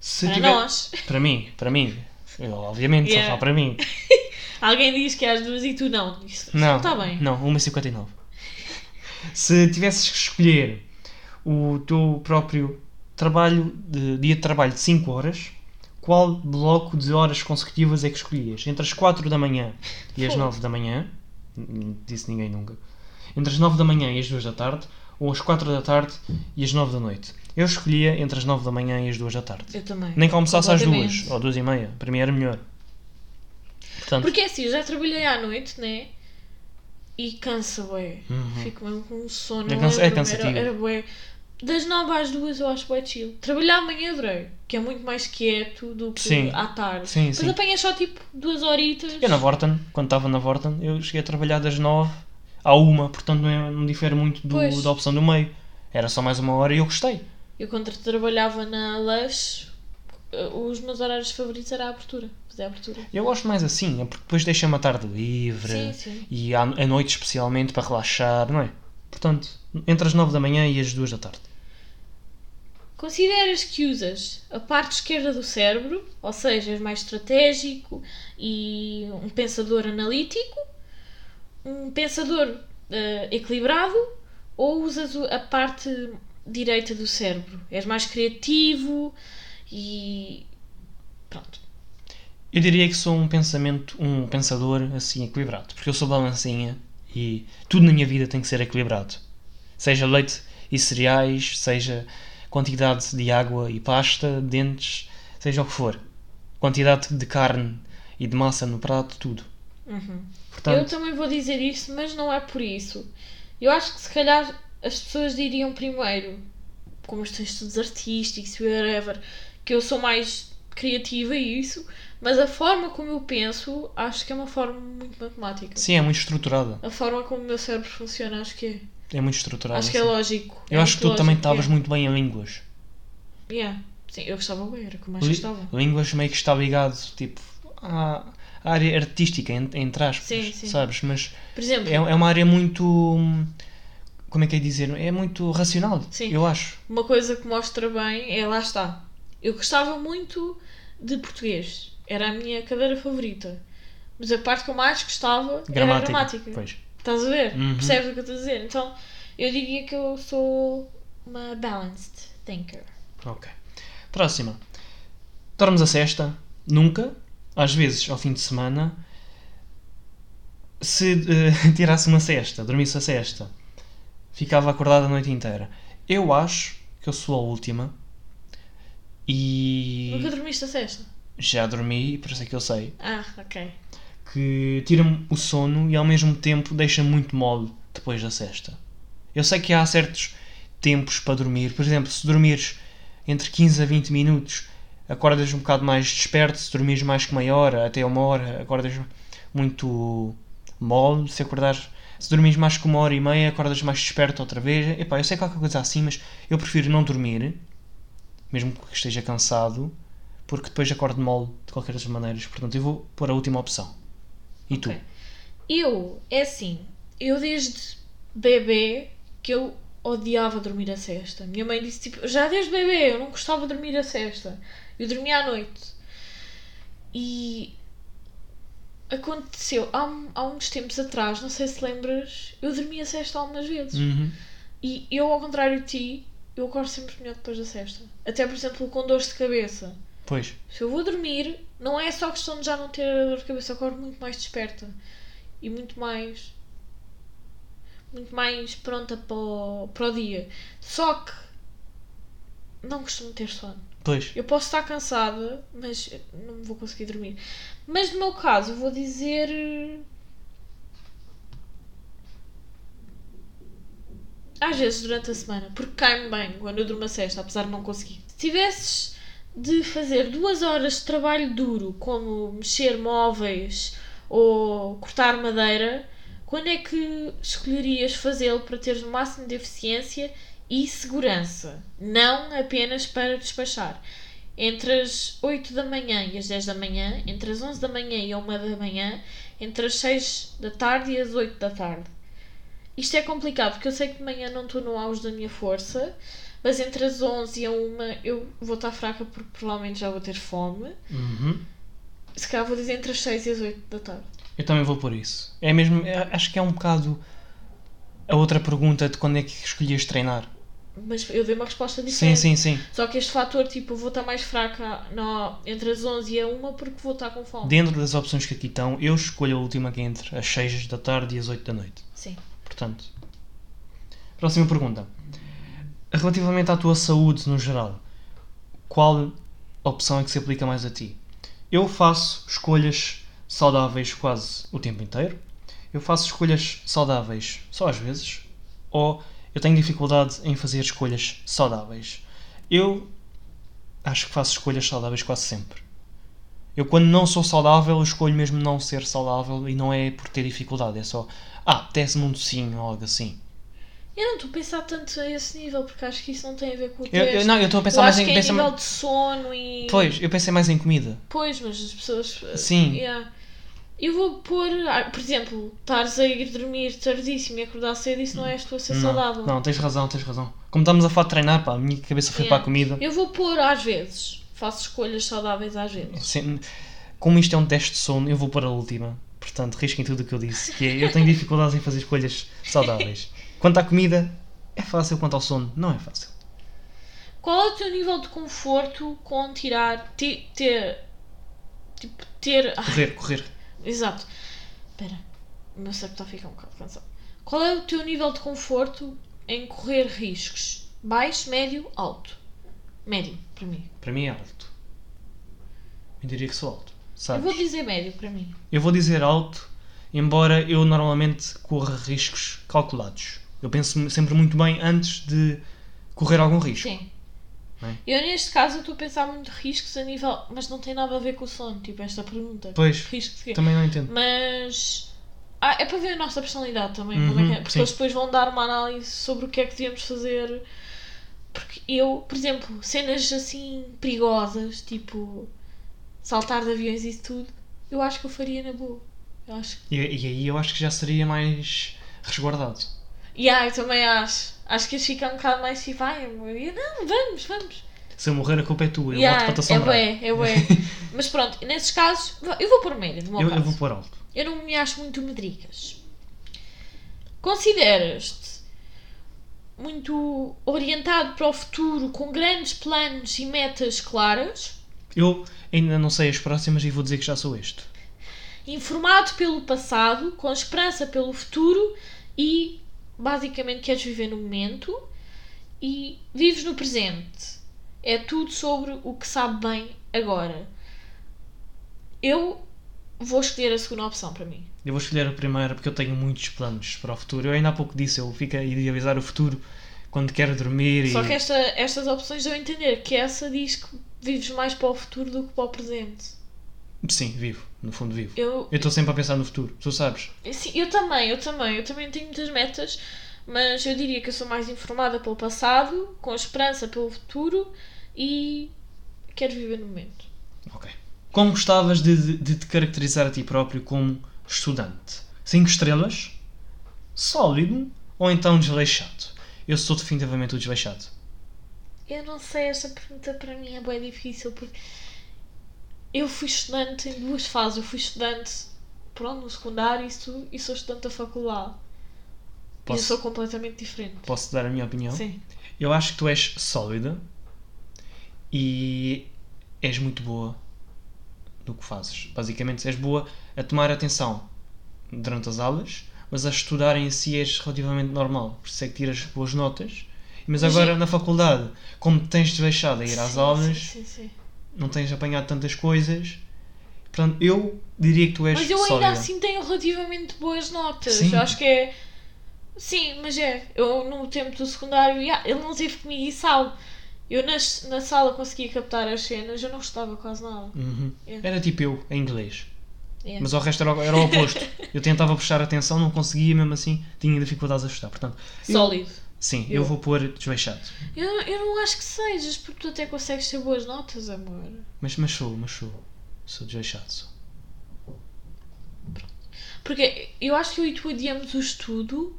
Se Para tiver- nós. Para mim, para mim. Eu, obviamente, Yeah. só falo para mim. Alguém diz que é às duas e tu não. Isso isso Não, está bem. Não, 1,59. Se tivesses que escolher o teu próprio trabalho, de, dia de trabalho de 5 horas, qual bloco de horas consecutivas é que escolhias? Entre as 4 da manhã e as Fogo. 9 da manhã, disse ninguém nunca, entre as 9 da manhã e as 2 da tarde, ou as 4 da tarde e as 9 da noite. Eu escolhia entre as 9 da manhã e as 2 da tarde. Eu também. Nem que almoçasse às 2 Completamente. ou 2 e meia, para mim era melhor. Portanto, Porque assim, eu já trabalhei à noite, né? E cansa, bué. Uhum. Fico mesmo com sono. É cansa- é cansativo. Era, era. Das 9 às 2 eu acho bué chill. Trabalhar amanhã adorei. Que é muito mais quieto do que Sim. à tarde. sim, Mas sim. apanhas só tipo duas horitas. Eu na Vorten, quando estava na Vorten, eu cheguei a trabalhar das 9 à 1, portanto não, é- não difere muito do- Pois. da opção do meio. Era só mais uma hora e eu gostei. Eu quando trabalhava na Lush, eh, os meus horários favoritos era a abertura. Fazer a abertura. Eu gosto mais assim, é porque depois deixa-me a tarde livre Sim, sim. e à, à noite especialmente para relaxar, não é? Portanto, entre as 9 da manhã e as 2 da tarde. Consideras que usas a parte esquerda do cérebro, ou seja, és mais estratégico e um pensador analítico, um pensador eh, equilibrado, ou usas a parte direita do cérebro? És mais criativo e. Pronto. Eu diria que sou um pensamento, um pensador assim equilibrado, porque eu sou balancinha e tudo na minha vida tem que ser equilibrado. Seja leite e cereais, seja quantidade de água e pasta, dentes, seja o que for. Quantidade de carne e de massa no prato, tudo. Uhum. Eu Portanto, também vou dizer isso, mas não é por isso. Eu acho que se calhar as pessoas diriam primeiro, como os textos artísticos e whatever, que eu sou mais criativa e isso, mas a forma como eu penso acho que é uma forma muito matemática. Sim, é muito estruturada. A forma como o meu cérebro funciona acho que é. É muito estruturada. Acho que é lógico. Eu É acho que tu também lógico, estavas é. muito bem em línguas. Yeah. Sim, eu gostava bem, era o que eu mais gostava. Línguas meio que está ligado, tipo, à área artística, en- entre aspas, Sim, sim. sabes? Mas exemplo, é, é uma área muito. Como é que é dizer? É muito racional, Sim. eu acho. uma coisa que mostra bem é lá está. Eu gostava muito de português. Era a minha cadeira favorita. Mas a parte que eu mais gostava era a gramática. Pois. Estás a ver? Uhum. Percebes o que eu estou a dizer? Então, eu diria que eu sou uma balanced thinker. Ok. Próxima. Dormes a cesta? Nunca. Às vezes, ao fim de semana. Se eh, tirasse uma cesta, dormisse a cesta, ficava acordado a noite inteira. Eu acho que eu sou a última. E Nunca dormiste a sexta? já dormi, por isso é que eu sei. Ah, ok. Que tira-me o sono e ao mesmo tempo deixa muito mole depois da cesta. Eu sei que há certos tempos para dormir. Por exemplo, se dormires entre 15 a 20 minutos, acordas um bocado mais desperto. Se dormires mais que meia hora, até uma hora, acordas muito mole. Se acordares, se dormires mais que uma hora e meia, acordas mais desperto outra vez. Epá, eu sei qualquer coisa assim, mas eu prefiro não dormir, mesmo que esteja cansado, porque depois acordo mole de qualquer das maneiras. Portanto, eu vou pôr a última opção. E Ok. tu? Eu, é assim, eu desde bebê que eu odiava dormir a cesta. Minha mãe disse tipo, já desde bebê eu não gostava de dormir a cesta. Eu dormia à noite. E aconteceu há, há uns tempos atrás, não sei se lembras, eu dormia a cesta algumas vezes. Uhum. E eu, ao contrário de ti, eu acordo sempre melhor depois da cesta. Até, por exemplo, com dores de cabeça. Pois. Se eu vou dormir, não é só questão de já não ter a dor de cabeça, eu acordo muito mais desperta e muito mais. muito mais pronta para o, para o dia. Só que não costumo ter sono. Pois. Eu posso estar cansada, mas não vou conseguir dormir. Mas no meu caso, vou dizer. Às vezes durante a semana, porque cai-me bem quando eu durmo a sexta, apesar de não conseguir. Se tivesses de fazer duas horas de trabalho duro, como mexer móveis ou cortar madeira, quando é que escolherias fazê-lo para teres o máximo de eficiência e segurança? Não apenas para despachar. Entre as 8 da manhã e as 10 da manhã, entre as 11 da manhã e a 1 da manhã, entre as 6 da tarde e as 8 da tarde. Isto é complicado porque eu sei que de manhã não estou no auge da minha força, mas entre as 11 e a 1 eu vou estar fraca porque provavelmente já vou ter fome. Uhum. Se calhar vou dizer entre as 6 e as 8 da tarde. Eu também vou por isso. É mesmo. é- acho que é um bocado a outra pergunta de quando é que escolhias treinar. Mas eu dei uma resposta Sim, diferente. sim, sim. Só que este fator, tipo, vou estar mais fraca no, entre as 11 e a 1 porque vou estar com fome. Dentro das opções que aqui estão, eu escolho a última que é entre as 6 da tarde e as 8 da noite. Sim. Portanto. Próxima pergunta. Relativamente à tua saúde no geral, qual opção é que se aplica mais a ti? Eu faço escolhas saudáveis quase o tempo inteiro. Eu faço escolhas saudáveis só às vezes. Ou eu tenho dificuldade em fazer escolhas saudáveis. Eu acho que faço escolhas saudáveis quase sempre. Eu, quando não sou saudável, eu escolho mesmo não ser saudável e não é por ter dificuldade, é só, ah, apetece-me um docinho ou algo assim. Eu não estou a pensar tanto a esse nível porque acho que isso não tem a ver com o Eu, teste. eu- não, eu estou a Eu pensar mais acho em. que é pensa- nível de sono e. Pois, eu pensei mais em comida. Pois, mas as pessoas. uh, Sim. yeah. Eu vou pôr. ah, Por exemplo, estares a ir dormir tardíssimo e acordar cedo, isso não é tu a ser saudável. Não, tens razão, tens razão. Como estamos a falar de treinar, pá, a minha cabeça foi Yeah. para a comida. Eu vou pôr às vezes. Faço escolhas saudáveis às vezes. Sim, Como isto é um teste de sono, eu vou para a última. Portanto, risquem tudo o que eu disse. Que é, eu tenho dificuldades em fazer escolhas saudáveis. Quanto à comida, é fácil. Quanto ao sono, não é fácil. Qual é o teu nível de conforto com tirar. Ter. ter tipo, ter. ai, Correr, correr. Exato. Espera, o meu cérebro está a ficar um bocado cansado. Qual é o teu nível de conforto em correr riscos? Baixo, médio, alto? Médio, para mim. Para mim é alto. Eu diria que sou alto. Sabes? Eu vou dizer médio para mim. Eu vou dizer alto, embora eu normalmente corra riscos calculados. Eu penso sempre muito bem antes de correr algum risco. Sim. Não é? Eu neste caso estou a pensar muito riscos a nível. Mas não tem nada a ver com o sono, tipo, esta pergunta. Pois, Riscos quê? também não entendo. Mas. Ah, é para ver a nossa personalidade também, como Uhum, é que é. Porque sim. eles depois vão dar uma análise sobre o que é que devemos fazer. Porque eu, por exemplo, cenas assim perigosas, tipo saltar de aviões e isso tudo, eu acho que eu faria na boa. Eu acho que. E, e aí eu acho que já seria mais resguardado. E ah, eu também acho. Acho que eles ficam um bocado mais tipo, ai, amor, e eu, não, vamos, vamos. Se eu morrer, a culpa é tua. Eu Yeah, volto para te é assombrar. bué, é bué. Mas pronto, nesses casos, eu vou pôr médio, no meu eu, caso. eu vou pôr alto. Eu não me acho muito medricas. Consideras-te muito orientado para o futuro, com grandes planos e metas claras, Eu ainda não sei as próximas e vou dizer que já sou este. informado pelo passado, com esperança pelo futuro e basicamente queres viver no momento e vives no presente. É tudo sobre o que sabe bem agora. Eu vou escolher a segunda opção para mim. Eu vou escolher a primeira porque eu tenho muitos planos para o futuro. Eu ainda há pouco disse, eu fico a idealizar o futuro quando quero dormir Só e... que esta, estas opções dão a entender que essa diz que vives mais para o futuro do que para o presente. Sim, vivo. No fundo vivo. Eu, Eu estou sempre a pensar no futuro, tu sabes? sim, eu também, eu também, eu também tenho muitas metas, mas eu diria que eu sou mais informada pelo passado, com esperança pelo futuro e quero viver no momento. Ok. Como gostavas de, de, de te caracterizar a ti próprio como estudante? Cinco estrelas? Sólido? Ou então desleixado? Eu sou definitivamente o desleixado. Eu não sei, esta pergunta para mim é bem difícil porque eu fui estudante em duas fases. Eu fui estudante pronto, no secundário e, sou- e sou estudante da faculdade. E eu Posso, sou completamente diferente. posso dar a minha opinião? Sim. Eu acho que tu és sólida e és muito boa no que fazes. Basicamente, és boa a tomar atenção durante as aulas, mas a estudar em si és relativamente normal. Por isso é que tiras boas notas. Mas agora na faculdade, como te tens deixado a ir às Sim, aulas, Sim, sim, sim. Não tens apanhado tantas coisas. Portanto, eu diria que tu és Mas eu ainda sólida. assim tenho relativamente boas notas. Sim. Eu acho que é. Sim, mas é. Eu no tempo do secundário, yeah, ele não teve comigo e sabe. Eu na, na sala conseguia captar as cenas, eu não estava quase nada. Uhum. Yeah. Era tipo eu, em inglês. Yeah. Mas o resto era, o- era o oposto. eu tentava prestar atenção, não conseguia, mesmo assim tinha dificuldades a estudar. Portanto, eu- Sólido. Sim, eu, Eu. vou pôr desleixado. Eu, eu não acho que sejas, porque tu até consegues ter boas notas, amor. Mas, mas sou, mas sou. Sou desleixado. Sou. Porque eu acho que eu e tu adiamos o estudo,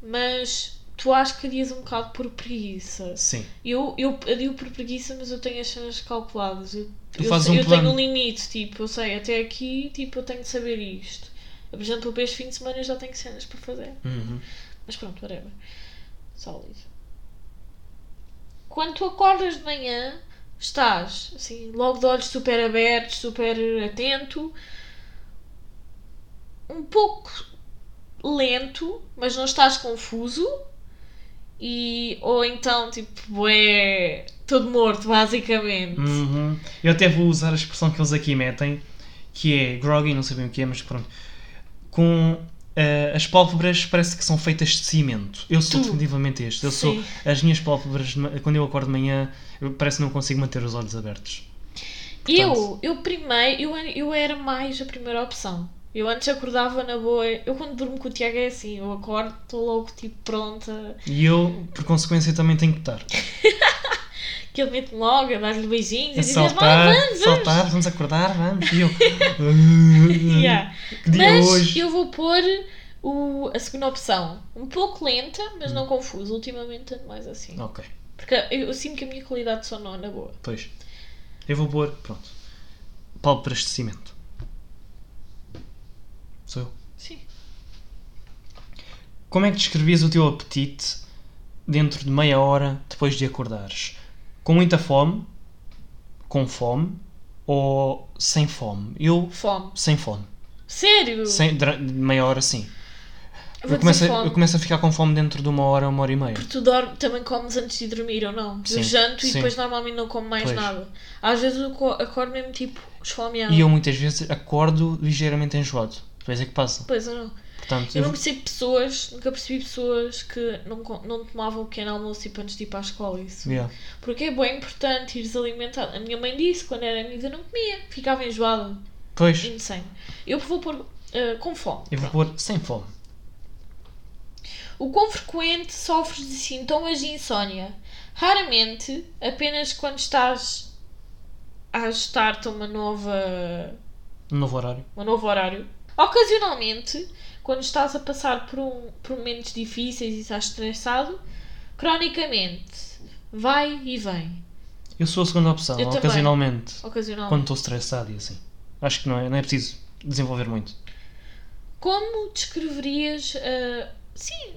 mas tu acho que adias um bocado por preguiça. Sim. Eu, eu adio por preguiça, mas eu tenho as cenas calculadas. Eu, Tu eu, fazes um eu plano. tenho um limite, tipo, eu sei, até aqui, tipo, eu tenho de saber isto. Por exemplo, para este fim de semana eu já tenho cenas para fazer. Uhum. Mas pronto, whatever. Sólido. Quando tu acordas de manhã, estás, assim, logo de olhos super abertos, super atento, um pouco lento, mas não estás confuso. E, ou então, tipo, é todo morto, basicamente. Uhum. Eu até vou usar a expressão que eles aqui metem, que é groggy, não sei bem o que é, mas pronto. Com eh, as pálpebras parece que são feitas de cimento. Eu sou Tu. definitivamente este. Eu sou, Sim. as minhas pálpebras, quando eu acordo de manhã, eu, parece que não consigo manter os olhos abertos. Eu, eu primeiro, eu, eu era mais a primeira opção. Eu antes acordava na boa. Eu quando durmo com o Tiago é assim, eu acordo, estou logo tipo pronta. E eu, por consequência, também tenho que estar. Que ele mete-me logo a dar-lhe beijinhos e dizer, saltar, vamos, vamos. saltar, vamos acordar, vamos. E eu. Yeah. Que dia Mas hoje? eu vou pôr o, a segunda opção. Um pouco lenta, mas Hum. não confusa. Ultimamente ando mais assim. Ok, Porque eu, eu sinto que a minha qualidade de sono não é boa. pois. Eu vou pôr, pronto. Pálpebras de cimento. Sou eu. Sim. Como é que descrevias o teu apetite dentro de meia hora depois de acordares? Com muita fome? Com fome? Ou sem fome? Eu, Fome. sem fome. Sério? Sem, meia hora, sim. Eu Eu começo, a, eu começo a ficar com fome dentro de uma hora, uma hora e meia. Porque tu dorme, também comes antes de dormir ou não? Sim, Eu janto sim. e depois normalmente não como mais Pois. nada. Às vezes eu co- acordo mesmo tipo esfomeado. E eu muitas vezes acordo ligeiramente enjoado. Depois é que passa. Pois eu não. Portanto, Eu eu não percebo pessoas, nunca percebi pessoas que não, não tomavam o pequeno almoço tipo antes de ir para a escola. Isso. Yeah. Porque é bem importante ires alimentado. A minha mãe disse quando era amiga não comia, ficava enjoada. Pois, Insane. Eu vou pôr eh, com fome. eu vou pôr sem fome. O quão frequente sofres de sintomas de insónia? Raramente, apenas quando estás a ajustar-te a uma nova, Um novo horário. um novo horário. Ocasionalmente, quando estás a passar por, um, por momentos difíceis e estás estressado. Cronicamente, vai e vem. Eu sou a segunda opção, Eu ocasionalmente. Ocasionalmente. Quando estou estressado e assim. Acho que não é, não é preciso desenvolver muito. Como descreverias, ah, sim,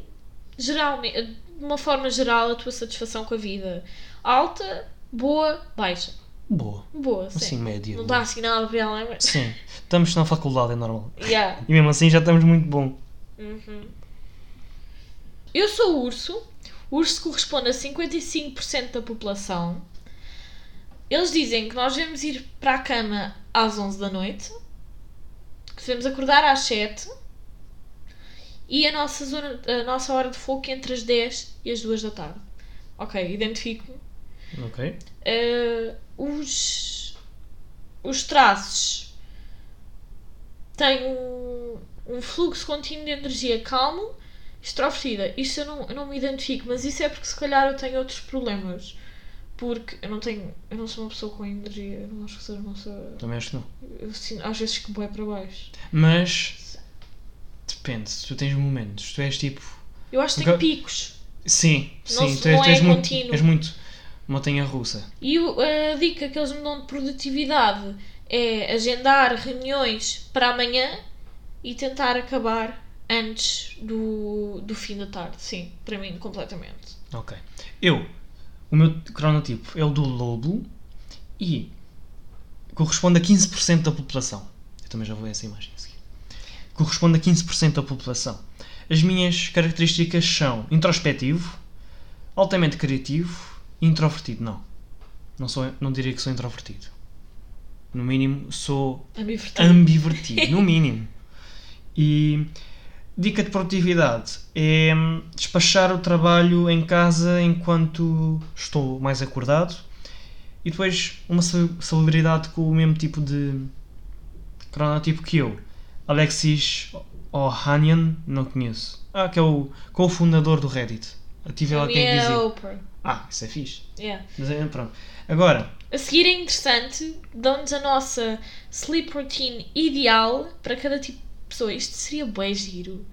geralmente, de uma forma geral, a tua satisfação com a vida? Alta, boa, baixa? Boa. Boa, sim. Assim, média. Não boa. dá assim nada para ela, mas. Sim. Estamos na faculdade, é normal. Yeah. E mesmo assim já estamos muito bom. Uhum. Eu sou urso. O urso corresponde a 55% da população. Eles dizem que nós devemos ir para a cama às 11 da noite. Que devemos acordar às 7. E a nossa, zona, a nossa hora de foco é entre as 10 e as 2 da tarde. Ok, identifico-me. Ok. Uh, os, os traços têm um, um fluxo contínuo de energia calmo, extrovertida. Isso eu não, eu não me identifico, mas isso é porque se calhar eu tenho outros problemas. Porque eu não tenho. Eu não sou uma pessoa com energia. Eu não acho que seja uma pessoa. Também acho que não. Eu sinto, às vezes que boé para baixo. Mas depende, tu tens momentos, tu és tipo. Eu acho que tenho picos. Sim, sim, tu és, não tu és é muito. contínuo. És muito montanha russa. E a dica que eles me dão de produtividade é agendar reuniões para amanhã e tentar acabar antes do, do fim da tarde. Sim, para mim, completamente. Ok. Eu, o meu cronotipo é o do lobo e corresponde a 15% da população. Eu também já vou a essa imagem a seguir. Corresponde a 15% da população. As minhas características são introspectivo, altamente criativo introvertido. Não. Não, sou, não diria que sou introvertido. No mínimo, sou Ambivertido. ambivertido, no mínimo. E dica de produtividade é hum, despachar o trabalho em casa enquanto estou mais acordado. E depois uma ce- celebridade com o mesmo tipo de cronotipo que eu. Alexis Ohanian, não conheço. Ah, que é o co-fundador do Reddit. Eu tive lá quem é dizia. Oprah. Ah, isso é fixe. Yeah. Mas é, pronto. Agora, A seguir é interessante, dão-nos a nossa sleep routine ideal para cada tipo de pessoa. Isto seria bem giro.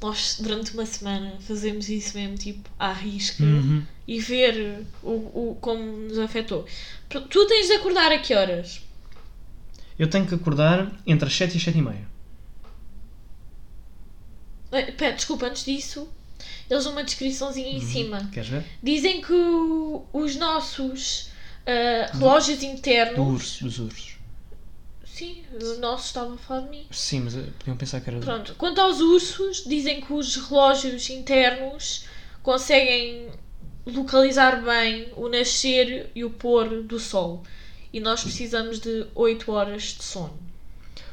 Nós, durante uma semana, fazemos isso mesmo, tipo, à risca uhum, e ver o, o, como nos afetou. Tu tu tens de acordar a que horas? eu tenho que acordar entre as 7 e as 7 e meia. Eh, Pera, desculpa, antes disso, eles dão uma descriçãozinha em cima. Queres ver? Dizem que o- os nossos ah, relógios internos. Do urso, dos ursos. Sim, o nosso estava a falar de mim. Sim, mas eh, podiam pensar que era. Pronto, quanto aos ursos, dizem que os relógios internos conseguem localizar bem o nascer e o pôr do sol. E nós precisamos de 8 horas de sono.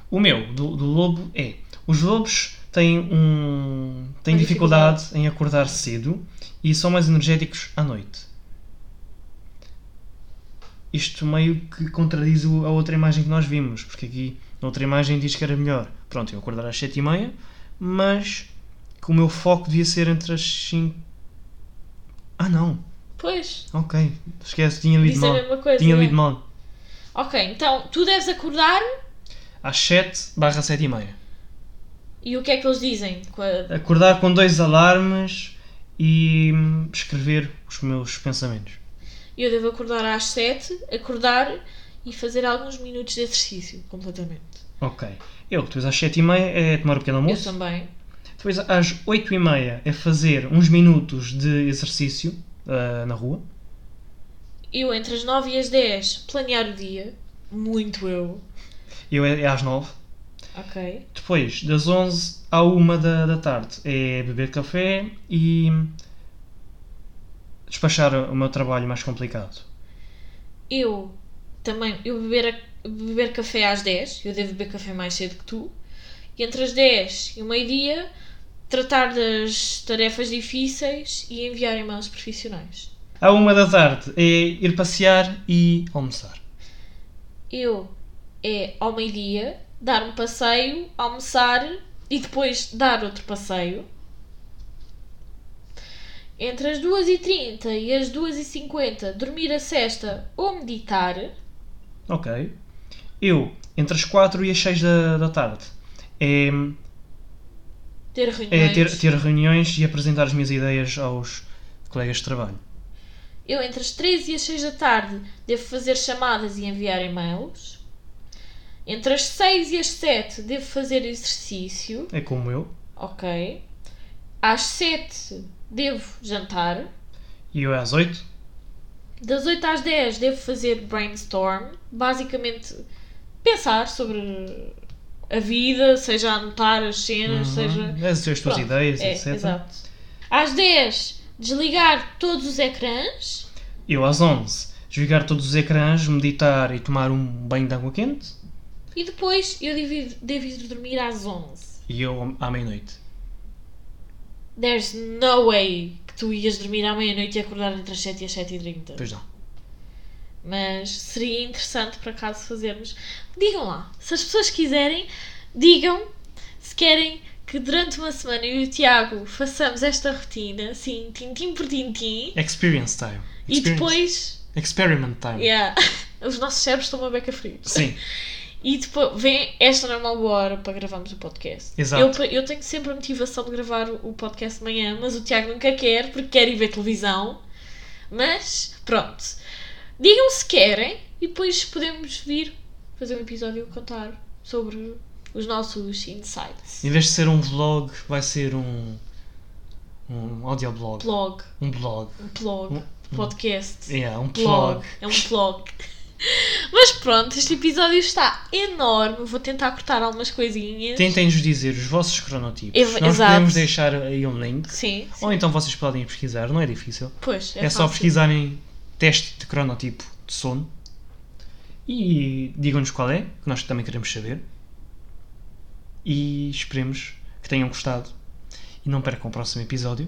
O meu, do, do lobo, é. Os lobos têm um. têm Uma dificuldade, em acordar cedo e são mais energéticos à noite. Isto meio que contradiz a outra imagem que nós vimos, porque aqui na outra imagem diz que era melhor. Pronto, eu acordar às 7 e meia, mas que o meu foco devia ser entre as 5. Ah não, Pois, ok, esquece, tinha lido a mal. mesma coisa. Tinha é? lido mal. Ok, então tu deves acordar Às 7 barra 7 e meia. E o que é que eles dizem? Acordar com dois alarmes e hum, escrever os meus pensamentos. Eu devo acordar às 7, acordar e fazer alguns minutos de exercício, completamente. Ok. Eu, depois às 7 e meia é tomar o pequeno Eu almoço. também. Depois às 8 e meia é fazer uns minutos de exercício ah, na rua. Eu entre as 9 e as 10 planear o dia. Muito eu. Eu é, é às 9. Ok. Depois, das 11 à 1 da, da tarde, é beber café e despachar o meu trabalho mais complicado. Eu também, eu beber, beber café às 10, eu devo beber café mais cedo que tu. E entre as 10 e o meio-dia, tratar das tarefas difíceis e enviar e-mails profissionais. À uma da tarde é ir passear e almoçar. Eu é ao meio-dia dar um passeio, almoçar e depois dar outro passeio. Entre as 2h30 e as 2h50 dormir a cesta ou meditar. Ok. Eu, entre as 4 e as 6 da, da tarde, é, Ter reuniões. é ter, ter reuniões e apresentar as minhas ideias aos colegas de trabalho. Eu entre as 3 e as 6 da tarde devo fazer chamadas e enviar e-mails. Entre as 6 e as 7 devo fazer exercício. É como eu. Ok. Às 7 devo jantar. E eu às 8. Das 8 às 10 devo fazer brainstorm. Basicamente pensar sobre a vida, seja anotar as cenas, seja. Uhum. As tuas Pronto, ideias, é, etc. Exato. Às 10 desligar todos os ecrãs. Eu às 11 desligar todos os ecrãs, meditar e tomar um banho de água quente. E depois eu devo ir, devo ir dormir às 11. E eu à meia-noite. There's no way que tu ias dormir à meia-noite e acordar entre as 7 e as 7 e 30. Pois não. Mas seria interessante por acaso fazermos. Digam lá, se as pessoas quiserem, digam se querem que durante uma semana eu e o Tiago façamos esta rotina, assim, tintim por tintim, Experience time. e Experience. depois. Experiment time. Yeah, os nossos cérebros estão uma beca fria. Sim. E depois vem esta não é uma boa hora para gravarmos o podcast. Exato. Eu, eu tenho sempre a motivação de gravar o podcast de manhã, mas o Tiago nunca quer porque quer ir ver televisão. Mas pronto. Digam se querem e depois podemos vir fazer um episódio a contar sobre os nossos insights. Em vez de ser um vlog, vai ser um. Um audioblog. Blog, Um blog. um blog, Um- podcast. Yeah, um Blog. blog. É um blog. Mas pronto, este episódio está enorme. Vou tentar cortar algumas coisinhas. Tentem-nos dizer os vossos cronotipos. Nós exato. podemos deixar aí um link. Sim, sim. Ou então vocês podem pesquisar, não é difícil. Pois, é, É, só pesquisarem teste de cronotipo de sono e digam-nos qual é, que nós também queremos saber. E esperemos que tenham gostado. E não percam o próximo episódio,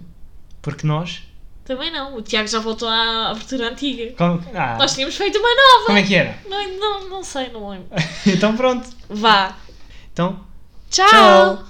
porque nós. Também não, o Tiago já voltou à abertura antiga. Como, ah, Nós tínhamos feito uma nova. como é que era? Não, não, não sei, não lembro. então pronto. Vá. Então, Tchau. Tchau.